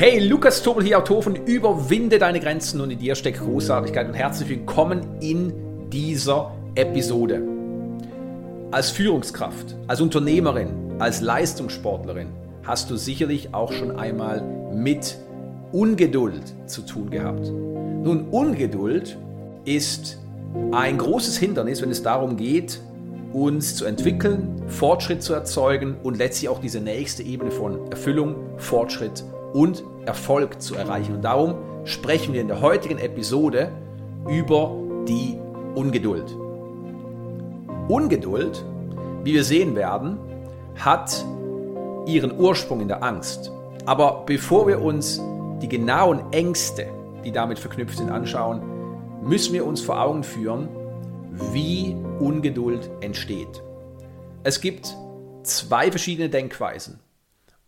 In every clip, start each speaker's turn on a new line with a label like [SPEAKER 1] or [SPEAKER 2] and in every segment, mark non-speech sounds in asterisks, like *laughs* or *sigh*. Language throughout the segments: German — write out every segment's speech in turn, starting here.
[SPEAKER 1] Hey, Lukas Tobel hier, Autor von Überwinde deine Grenzen und in dir steckt Großartigkeit und herzlich willkommen in dieser Episode. Als Führungskraft, als Unternehmerin, als Leistungssportlerin hast du sicherlich auch schon einmal mit Ungeduld zu tun gehabt. Nun, Ungeduld ist ein großes Hindernis, wenn es darum geht, uns zu entwickeln, Fortschritt zu erzeugen und letztlich auch diese nächste Ebene von Erfüllung, Fortschritt und Erfolg zu erreichen. Und darum sprechen wir in der heutigen Episode über die Ungeduld. Ungeduld, wie wir sehen werden, hat ihren Ursprung in der Angst. Aber bevor wir uns die genauen Ängste, die damit verknüpft sind, anschauen, müssen wir uns vor Augen führen, wie Ungeduld entsteht. Es gibt zwei verschiedene Denkweisen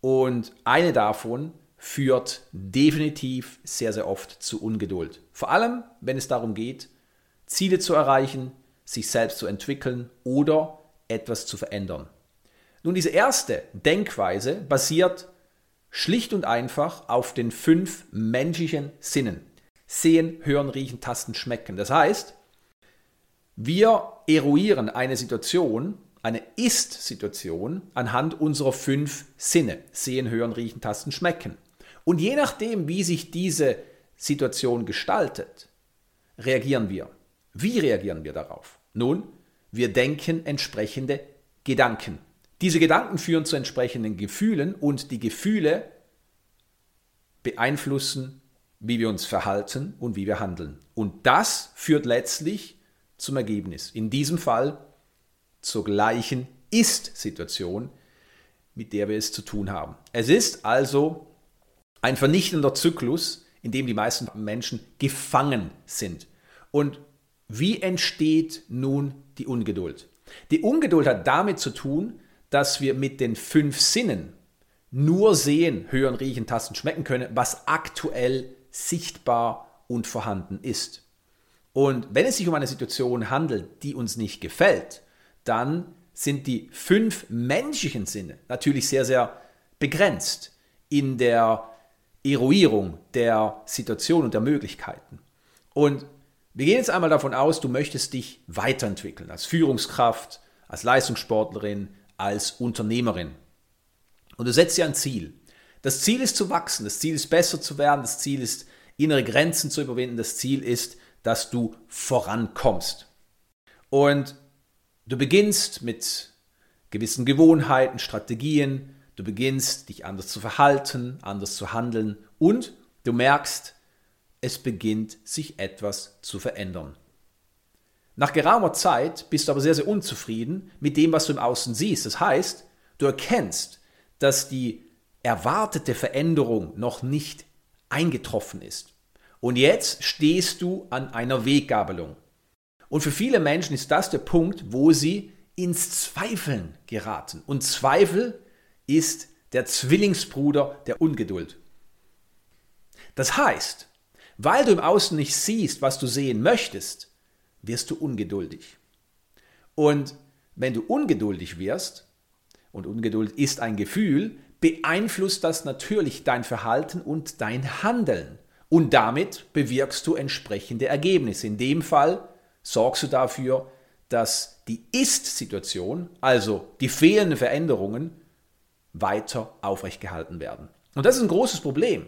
[SPEAKER 1] und eine davon führt definitiv sehr, sehr oft zu Ungeduld. Vor allem, wenn es darum geht, Ziele zu erreichen, sich selbst zu entwickeln oder etwas zu verändern. Nun, diese erste Denkweise basiert schlicht und einfach auf den fünf menschlichen Sinnen. Sehen, hören, riechen, tasten, schmecken. Das heißt, wir eruieren eine Situation eine Ist-Situation anhand unserer fünf Sinne. Sehen, hören, riechen, tasten, schmecken. Und je nachdem, wie sich diese Situation gestaltet, reagieren wir. Wie reagieren wir darauf? Nun, wir denken entsprechende Gedanken. Diese Gedanken führen zu entsprechenden Gefühlen und die Gefühle beeinflussen, wie wir uns verhalten und wie wir handeln. Und das führt letztlich zum Ergebnis. In diesem Fall zur gleichen Ist-Situation, mit der wir es zu tun haben. Es ist also ein vernichtender Zyklus, in dem die meisten Menschen gefangen sind. Und wie entsteht nun die Ungeduld? Die Ungeduld hat damit zu tun, dass wir mit den fünf Sinnen nur sehen, hören, riechen, tasten, schmecken können, was aktuell sichtbar und vorhanden ist. Und wenn es sich um eine Situation handelt, die uns nicht gefällt, dann sind die fünf menschlichen Sinne natürlich sehr, sehr begrenzt in der Eruierung der Situation und der Möglichkeiten. Und wir gehen jetzt einmal davon aus, du möchtest dich weiterentwickeln als Führungskraft, als Leistungssportlerin, als Unternehmerin. Und du setzt dir ein Ziel. Das Ziel ist zu wachsen, das Ziel ist besser zu werden, das Ziel ist innere Grenzen zu überwinden, das Ziel ist, dass du vorankommst. Und du beginnst mit gewissen Gewohnheiten, Strategien, Du beginnst dich anders zu verhalten, anders zu handeln und du merkst, es beginnt sich etwas zu verändern. Nach geraumer Zeit bist du aber sehr, sehr unzufrieden mit dem, was du im Außen siehst. Das heißt, du erkennst, dass die erwartete Veränderung noch nicht eingetroffen ist. Und jetzt stehst du an einer Weggabelung. Und für viele Menschen ist das der Punkt, wo sie ins Zweifeln geraten. Und Zweifel ist der Zwillingsbruder der Ungeduld. Das heißt, weil du im Außen nicht siehst, was du sehen möchtest, wirst du ungeduldig. Und wenn du ungeduldig wirst, und Ungeduld ist ein Gefühl, beeinflusst das natürlich dein Verhalten und dein Handeln. Und damit bewirkst du entsprechende Ergebnisse. In dem Fall sorgst du dafür, dass die Ist-Situation, also die fehlenden Veränderungen, weiter aufrecht gehalten werden. Und das ist ein großes Problem.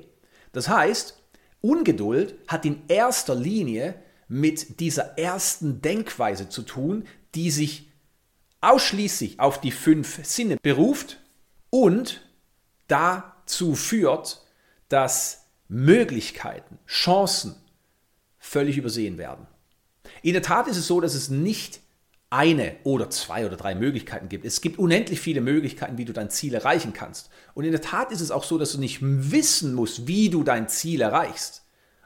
[SPEAKER 1] Das heißt, Ungeduld hat in erster Linie mit dieser ersten Denkweise zu tun, die sich ausschließlich auf die fünf Sinne beruft und dazu führt, dass Möglichkeiten, Chancen völlig übersehen werden. In der Tat ist es so, dass es nicht eine oder zwei oder drei Möglichkeiten gibt. Es gibt unendlich viele Möglichkeiten, wie du dein Ziel erreichen kannst. Und in der Tat ist es auch so, dass du nicht wissen musst, wie du dein Ziel erreichst.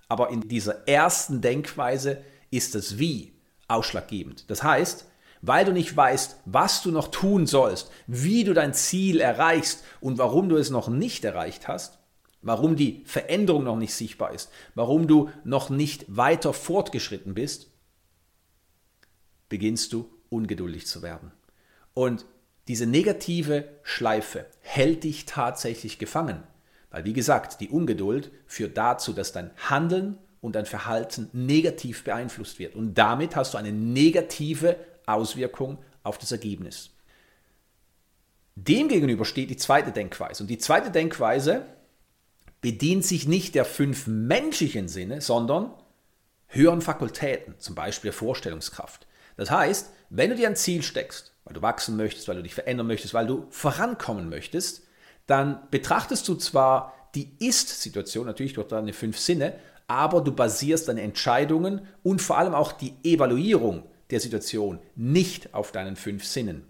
[SPEAKER 1] Aber in dieser ersten Denkweise ist das Wie ausschlaggebend. Das heißt, weil du nicht weißt, was du noch tun sollst, wie du dein Ziel erreichst und warum du es noch nicht erreicht hast, warum die Veränderung noch nicht sichtbar ist, warum du noch nicht weiter fortgeschritten bist, beginnst du ungeduldig zu werden. Und diese negative Schleife hält dich tatsächlich gefangen. Weil wie gesagt, die Ungeduld führt dazu, dass dein Handeln und dein Verhalten negativ beeinflusst wird. Und damit hast du eine negative Auswirkung auf das Ergebnis. Demgegenüber steht die zweite Denkweise. Und die zweite Denkweise bedient sich nicht der fünf menschlichen Sinne, sondern höheren Fakultäten, zum Beispiel Vorstellungskraft. Das heißt, wenn du dir ein Ziel steckst, weil du wachsen möchtest, weil du dich verändern möchtest, weil du vorankommen möchtest, dann betrachtest du zwar die Ist-Situation, natürlich durch deine fünf Sinne, aber du basierst deine Entscheidungen und vor allem auch die Evaluierung der Situation nicht auf deinen fünf Sinnen.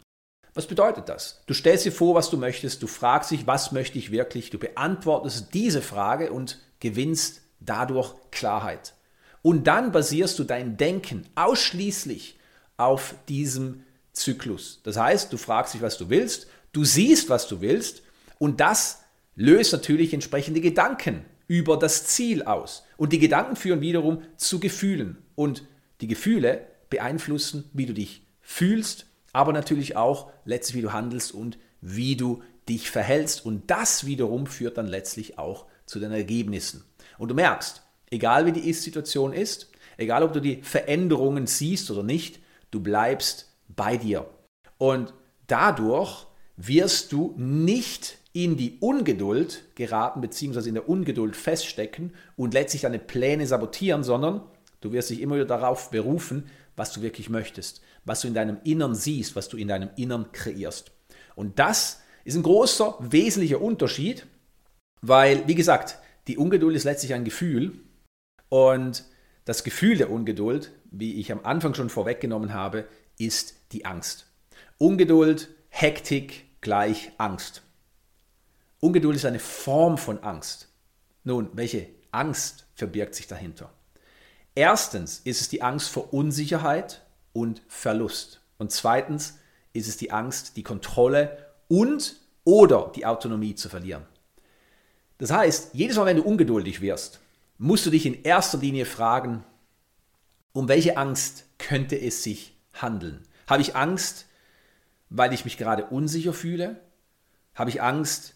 [SPEAKER 1] Was bedeutet das? Du stellst dir vor, was du möchtest, du fragst dich, was möchte ich wirklich, du beantwortest diese Frage und gewinnst dadurch Klarheit. Und dann basierst du dein Denken ausschließlich auf diesem Zyklus. Das heißt, du fragst dich, was du willst, du siehst, was du willst und das löst natürlich entsprechende Gedanken über das Ziel aus. Und die Gedanken führen wiederum zu Gefühlen. Und die Gefühle beeinflussen, wie du dich fühlst, aber natürlich auch letztlich, wie du handelst und wie du dich verhältst. Und das wiederum führt dann letztlich auch zu den Ergebnissen. Und du merkst, egal wie die Ist-Situation ist, egal ob du die Veränderungen siehst oder nicht, du bleibst bei dir. Und dadurch wirst du nicht in die Ungeduld geraten, beziehungsweise in der Ungeduld feststecken und letztlich deine Pläne sabotieren, sondern du wirst dich immer wieder darauf berufen, was du wirklich möchtest, was du in deinem Innern siehst, was du in deinem Innern kreierst. Und das ist ein großer, wesentlicher Unterschied, weil, wie gesagt, die Ungeduld ist letztlich ein Gefühl und das Gefühl der Ungeduld, wie ich am Anfang schon vorweggenommen habe, ist die Angst. Ungeduld, Hektik gleich Angst. Ungeduld ist eine Form von Angst. Nun, welche Angst verbirgt sich dahinter? Erstens ist es die Angst vor Unsicherheit und Verlust. Und zweitens ist es die Angst, die Kontrolle und oder die Autonomie zu verlieren. Das heißt, jedes Mal, wenn du ungeduldig wirst, musst du dich in erster Linie fragen, um welche Angst könnte es sich handeln? Habe ich Angst, weil ich mich gerade unsicher fühle? Habe ich Angst,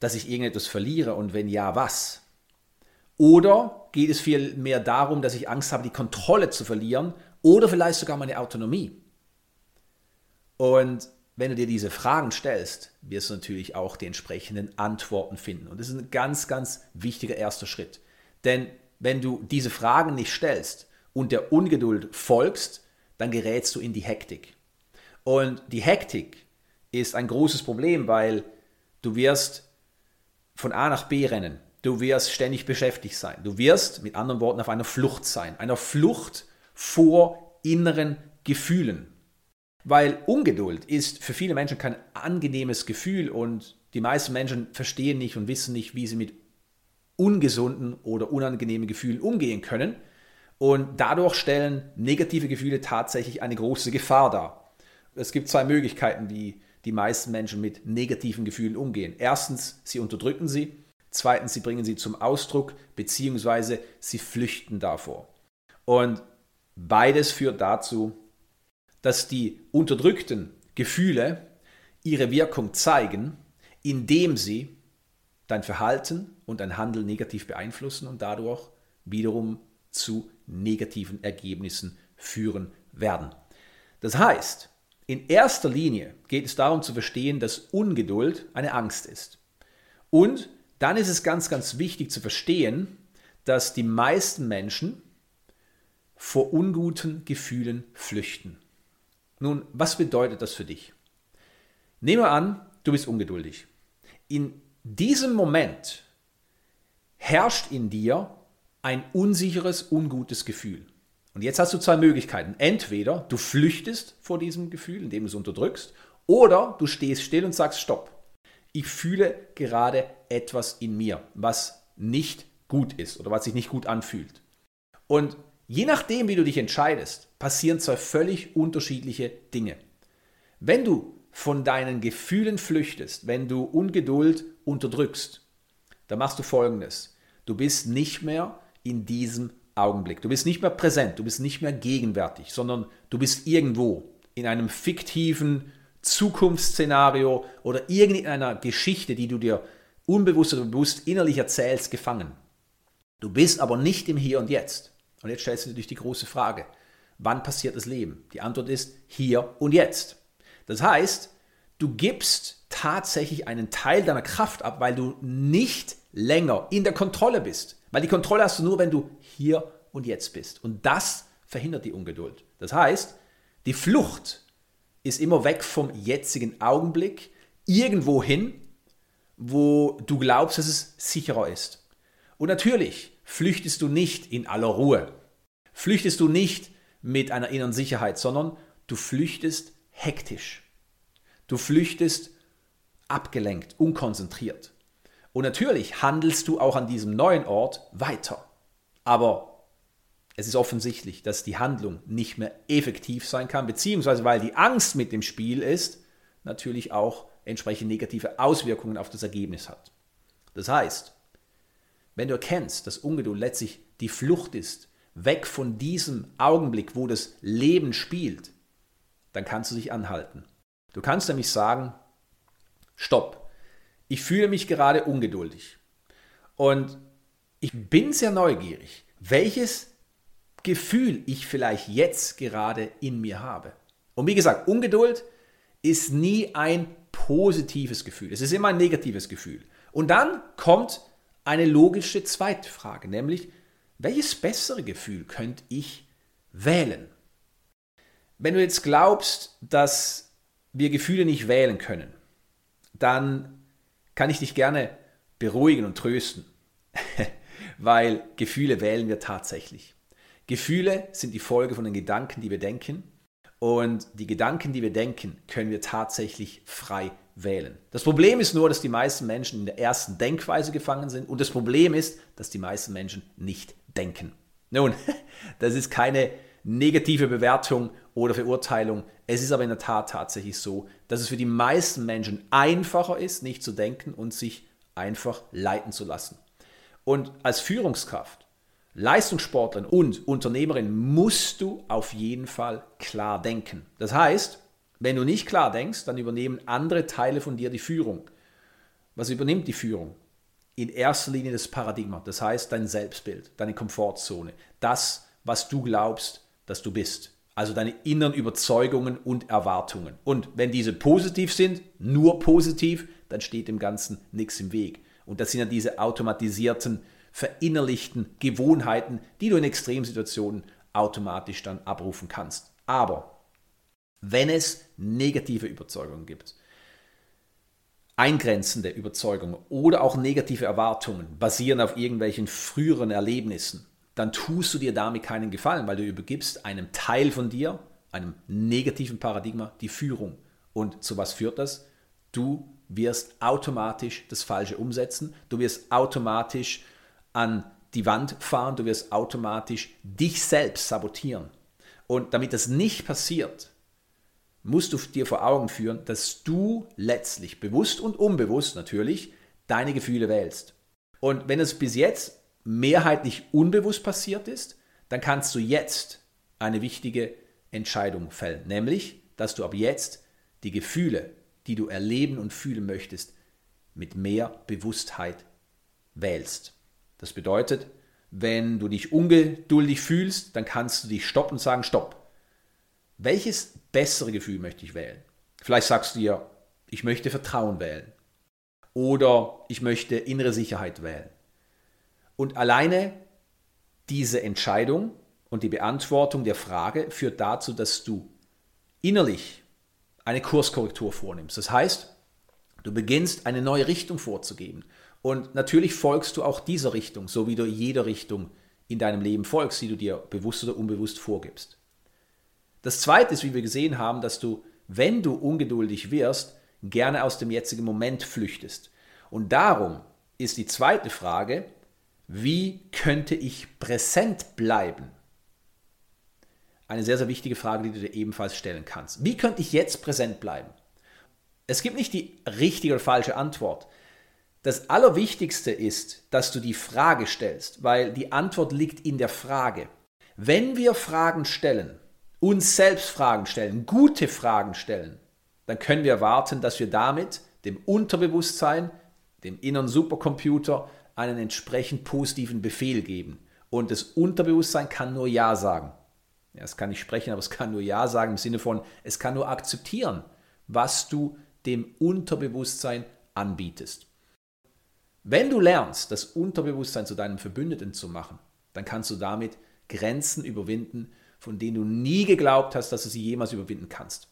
[SPEAKER 1] dass ich irgendetwas verliere und wenn ja, was? Oder geht es vielmehr darum, dass ich Angst habe, die Kontrolle zu verlieren oder vielleicht sogar meine Autonomie? Und wenn du dir diese Fragen stellst, wirst du natürlich auch die entsprechenden Antworten finden. Und das ist ein ganz, ganz wichtiger erster Schritt. Denn wenn du diese Fragen nicht stellst und der Ungeduld folgst, dann gerätst du in die Hektik. Und die Hektik ist ein großes Problem, weil du wirst von A nach B rennen. Du wirst ständig beschäftigt sein. Du wirst, mit anderen Worten, auf einer Flucht sein. Einer Flucht vor inneren Gefühlen. Weil Ungeduld ist für viele Menschen kein angenehmes Gefühl und die meisten Menschen verstehen nicht und wissen nicht, wie sie mit ungesunden oder unangenehmen Gefühlen umgehen können. Und dadurch stellen negative Gefühle tatsächlich eine große Gefahr dar. Es gibt zwei Möglichkeiten, wie die meisten Menschen mit negativen Gefühlen umgehen. Erstens, sie unterdrücken sie. Zweitens, sie bringen sie zum Ausdruck, beziehungsweise sie flüchten davor. Und beides führt dazu, dass die unterdrückten Gefühle ihre Wirkung zeigen, indem sie dein Verhalten und dein Handeln negativ beeinflussen und dadurch wiederum zu negativen Ergebnissen führen werden. Das heißt, in erster Linie geht es darum zu verstehen, dass Ungeduld eine Angst ist. Und dann ist es ganz, ganz wichtig zu verstehen, dass die meisten Menschen vor unguten Gefühlen flüchten. Nun, was bedeutet das für dich? Nehmen wir an, du bist ungeduldig. In diesem Moment herrscht in dir ein unsicheres, ungutes Gefühl. Und jetzt hast du zwei Möglichkeiten. Entweder du flüchtest vor diesem Gefühl, indem du es unterdrückst, oder du stehst still und sagst, stopp. Ich fühle gerade etwas in mir, was nicht gut ist oder was sich nicht gut anfühlt. Und je nachdem, wie du dich entscheidest, passieren zwei völlig unterschiedliche Dinge. Wenn du von deinen Gefühlen flüchtest, wenn du Ungeduld unterdrückst, dann machst du Folgendes. Du bist nicht mehr in diesem Augenblick. Du bist nicht mehr präsent, du bist nicht mehr gegenwärtig, sondern du bist irgendwo in einem fiktiven Zukunftsszenario oder irgendeiner Geschichte, die du dir unbewusst oder bewusst innerlich erzählst, gefangen. Du bist aber nicht im Hier und Jetzt. Und jetzt stellst du natürlich die große Frage, wann passiert das Leben? Die Antwort ist hier und jetzt. Das heißt, du gibst tatsächlich einen Teil deiner Kraft ab, weil du nicht länger in der Kontrolle bist. Weil die Kontrolle hast du nur, wenn du hier und jetzt bist. Und das verhindert die Ungeduld. Das heißt, die Flucht ist immer weg vom jetzigen Augenblick, irgendwo hin, wo du glaubst, dass es sicherer ist. Und natürlich flüchtest du nicht in aller Ruhe. Flüchtest du nicht mit einer inneren Sicherheit, sondern du flüchtest hektisch. Du flüchtest abgelenkt, unkonzentriert. Und natürlich handelst du auch an diesem neuen Ort weiter. Aber es ist offensichtlich, dass die Handlung nicht mehr effektiv sein kann, beziehungsweise weil die Angst mit dem Spiel ist, natürlich auch entsprechend negative Auswirkungen auf das Ergebnis hat. Das heißt, wenn du erkennst, dass Ungeduld letztlich die Flucht ist, weg von diesem Augenblick, wo das Leben spielt, dann kannst du dich anhalten. Du kannst nämlich sagen, stopp, ich fühle mich gerade ungeduldig und ich bin sehr neugierig, welches Gefühl ich vielleicht jetzt gerade in mir habe. Und wie gesagt, Ungeduld ist nie ein positives Gefühl. Es ist immer ein negatives Gefühl. Und dann kommt eine logische zweite Frage, nämlich, welches bessere Gefühl könnte ich wählen? Wenn du jetzt glaubst, dass wir Gefühle nicht wählen können, dann kann ich dich gerne beruhigen und trösten, *laughs* weil Gefühle wählen wir tatsächlich. Gefühle sind die Folge von den Gedanken, die wir denken und die Gedanken, die wir denken, können wir tatsächlich frei wählen. Das Problem ist nur, dass die meisten Menschen in der ersten Denkweise gefangen sind und das Problem ist, dass die meisten Menschen nicht denken. Nun, *laughs* das ist keine negative Bewertung oder Verurteilung. Es ist aber in der Tat tatsächlich so, dass es für die meisten Menschen einfacher ist, nicht zu denken und sich einfach leiten zu lassen. Und als Führungskraft Leistungssportlerin und Unternehmerin musst du auf jeden Fall klar denken. Das heißt, wenn du nicht klar denkst, dann übernehmen andere Teile von dir die Führung. Was übernimmt die Führung? In erster Linie das Paradigma, das heißt dein Selbstbild, deine Komfortzone, das, was du glaubst, dass du bist. Also deine inneren Überzeugungen und Erwartungen. Und wenn diese positiv sind, nur positiv, dann steht dem Ganzen nichts im Weg. Und das sind ja diese automatisierten verinnerlichten Gewohnheiten, die du in Extremsituationen automatisch dann abrufen kannst. Aber wenn es negative Überzeugungen gibt, eingrenzende Überzeugungen oder auch negative Erwartungen basieren auf irgendwelchen früheren Erlebnissen, dann tust du dir damit keinen Gefallen, weil du übergibst einem Teil von dir, einem negativen Paradigma, die Führung. Und zu was führt das? Du wirst automatisch das Falsche umsetzen, du wirst automatisch an die Wand fahren, du wirst automatisch dich selbst sabotieren. Und damit das nicht passiert, musst du dir vor Augen führen, dass du letztlich bewusst und unbewusst natürlich deine Gefühle wählst. Und wenn es bis jetzt mehrheitlich unbewusst passiert ist, dann kannst du jetzt eine wichtige Entscheidung fällen, nämlich, dass du ab jetzt die Gefühle, die du erleben und fühlen möchtest, mit mehr Bewusstheit wählst. Das bedeutet, wenn du dich ungeduldig fühlst, dann kannst du dich stoppen und sagen, stopp. Welches bessere Gefühl möchte ich wählen? Vielleicht sagst du dir, ich möchte Vertrauen wählen. Oder ich möchte innere Sicherheit wählen. Und alleine diese Entscheidung und die Beantwortung der Frage führt dazu, dass du innerlich eine Kurskorrektur vornimmst. Das heißt, du beginnst eine neue Richtung vorzugeben. Und natürlich folgst du auch dieser Richtung, so wie du jeder Richtung in deinem Leben folgst, die du dir bewusst oder unbewusst vorgibst. Das Zweite ist, wie wir gesehen haben, dass du, wenn du ungeduldig wirst, gerne aus dem jetzigen Moment flüchtest. Und darum ist die zweite Frage, wie könnte ich präsent bleiben? Eine sehr, sehr wichtige Frage, die du dir ebenfalls stellen kannst. Wie könnte ich jetzt präsent bleiben? Es gibt nicht die richtige oder falsche Antwort. Das Allerwichtigste ist, dass du die Frage stellst, weil die Antwort liegt in der Frage. Wenn wir Fragen stellen, uns selbst Fragen stellen, gute Fragen stellen, dann können wir erwarten, dass wir damit dem Unterbewusstsein dem inneren Supercomputer, einen entsprechend positiven Befehl geben. Und das Unterbewusstsein kann nur Ja sagen. Ja, es kann nicht sprechen, aber es kann nur Ja sagen im Sinne von, es kann nur akzeptieren, was du dem Unterbewusstsein anbietest. Wenn du lernst, das Unterbewusstsein zu deinem Verbündeten zu machen, dann kannst du damit Grenzen überwinden, von denen du nie geglaubt hast, dass du sie jemals überwinden kannst.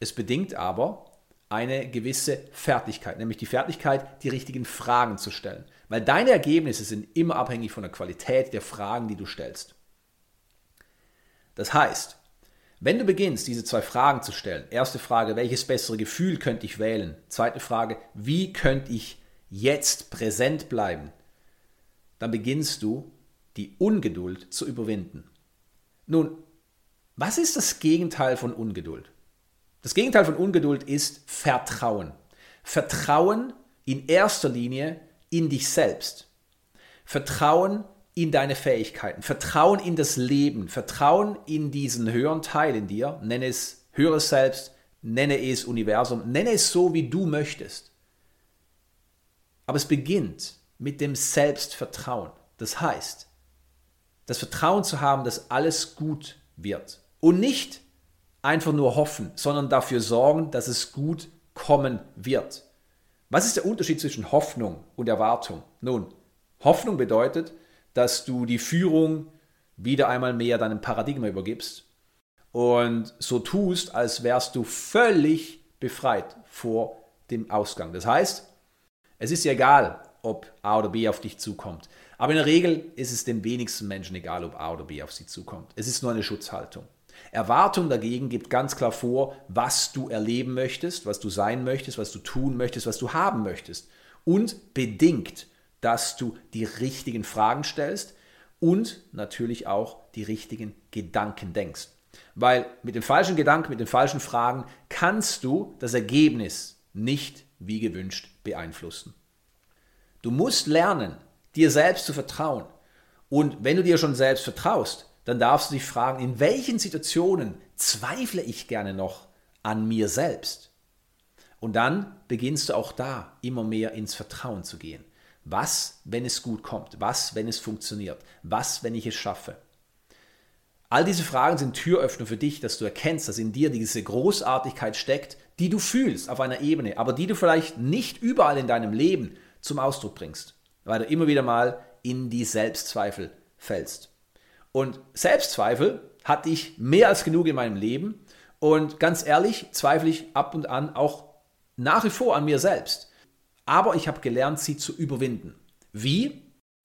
[SPEAKER 1] Es bedingt aber eine gewisse Fertigkeit, nämlich die Fertigkeit, die richtigen Fragen zu stellen. Weil deine Ergebnisse sind immer abhängig von der Qualität der Fragen, die du stellst. Das heißt, wenn du beginnst, diese zwei Fragen zu stellen, erste Frage, welches bessere Gefühl könnte ich wählen? Zweite Frage, wie könnte ich jetzt präsent bleiben? Dann beginnst du, die Ungeduld zu überwinden. Nun, was ist das Gegenteil von Ungeduld? Das Gegenteil von Ungeduld ist Vertrauen. Vertrauen in erster Linie in dich selbst. Vertrauen in deine Fähigkeiten. Vertrauen in das Leben. Vertrauen in diesen höheren Teil in dir. Nenne es höheres Selbst, nenne es Universum, nenne es so, wie du möchtest. Aber es beginnt mit dem Selbstvertrauen. Das heißt, das Vertrauen zu haben, dass alles gut wird. Und nicht einfach nur hoffen, sondern dafür sorgen, dass es gut kommen wird. Was ist der Unterschied zwischen Hoffnung und Erwartung? Nun, Hoffnung bedeutet, dass du die Führung wieder einmal mehr deinem Paradigma übergibst und so tust, als wärst du völlig befreit vor dem Ausgang. Das heißt, es ist ja egal, ob A oder B auf dich zukommt. Aber in der Regel ist es den wenigsten Menschen egal, ob A oder B auf sie zukommt. Es ist nur eine Schutzhaltung. Erwartung dagegen gibt ganz klar vor, was du erleben möchtest, was du sein möchtest, was du tun möchtest, was du haben möchtest. Und bedingt, dass du die richtigen Fragen stellst und natürlich auch die richtigen Gedanken denkst. Weil mit den falschen Gedanken, mit den falschen Fragen kannst du das Ergebnis nicht wie gewünscht beeinflussen. Du musst lernen, dir selbst zu vertrauen. Und wenn du dir schon selbst vertraust, dann darfst du dich fragen, in welchen Situationen zweifle ich gerne noch an mir selbst? Und dann beginnst du auch da immer mehr ins Vertrauen zu gehen. Was, wenn es gut kommt? Was, wenn es funktioniert? Was, wenn ich es schaffe? All diese Fragen sind Türöffner für dich, dass du erkennst, dass in dir diese Großartigkeit steckt, die du fühlst auf einer Ebene, aber die du vielleicht nicht überall in deinem Leben zum Ausdruck bringst, weil du immer wieder mal in die Selbstzweifel fällst. Und Selbstzweifel hatte ich mehr als genug in meinem Leben. Und ganz ehrlich, zweifle ich ab und an auch nach wie vor an mir selbst. Aber ich habe gelernt, sie zu überwinden. Wie?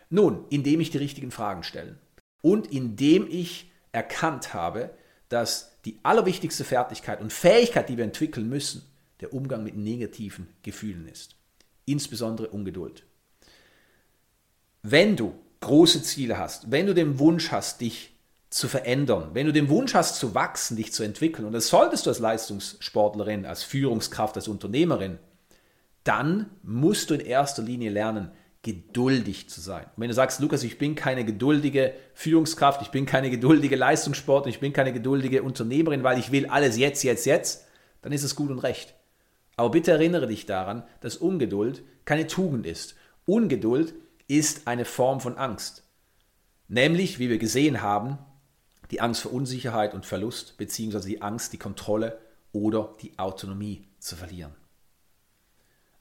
[SPEAKER 1] Nun, indem ich die richtigen Fragen stelle. Und indem ich erkannt habe, dass die allerwichtigste Fertigkeit und Fähigkeit, die wir entwickeln müssen, der Umgang mit negativen Gefühlen ist. Insbesondere Ungeduld. Wenn du große Ziele hast, wenn du den Wunsch hast, dich zu verändern, wenn du den Wunsch hast zu wachsen, dich zu entwickeln, und das solltest du als Leistungssportlerin, als Führungskraft, als Unternehmerin, dann musst du in erster Linie lernen, geduldig zu sein. Und wenn du sagst, Lukas, ich bin keine geduldige Führungskraft, ich bin keine geduldige Leistungssportlerin, ich bin keine geduldige Unternehmerin, weil ich will alles jetzt, jetzt, jetzt, dann ist es gut und recht. Aber bitte erinnere dich daran, dass Ungeduld keine Tugend ist. Ungeduld ist eine Form von Angst. Nämlich, wie wir gesehen haben, die Angst vor Unsicherheit und Verlust, beziehungsweise die Angst, die Kontrolle oder die Autonomie zu verlieren.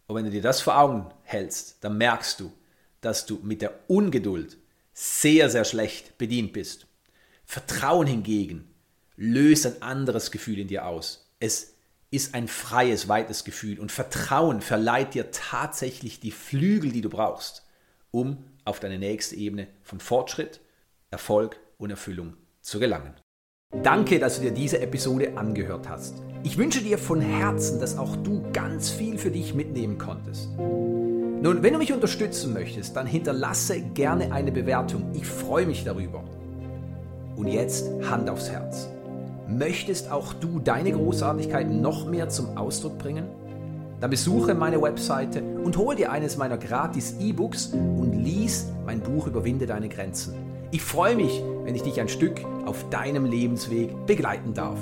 [SPEAKER 1] Und wenn du dir das vor Augen hältst, dann merkst du, dass du mit der Ungeduld sehr, sehr schlecht bedient bist. Vertrauen hingegen löst ein anderes Gefühl in dir aus. Es ist ein freies, weites Gefühl und Vertrauen verleiht dir tatsächlich die Flügel, die du brauchst um auf deine nächste Ebene von Fortschritt, Erfolg und Erfüllung zu gelangen. Danke, dass du dir diese Episode angehört hast. Ich wünsche dir von Herzen, dass auch du ganz viel für dich mitnehmen konntest. Nun, wenn du mich unterstützen möchtest, dann hinterlasse gerne eine Bewertung. Ich freue mich darüber. Und jetzt Hand aufs Herz. Möchtest auch du deine Großartigkeit noch mehr zum Ausdruck bringen? Dann besuche meine Webseite und hol dir eines meiner gratis E-Books und lies mein Buch Überwinde deine Grenzen. Ich freue mich, wenn ich dich ein Stück auf deinem Lebensweg begleiten darf.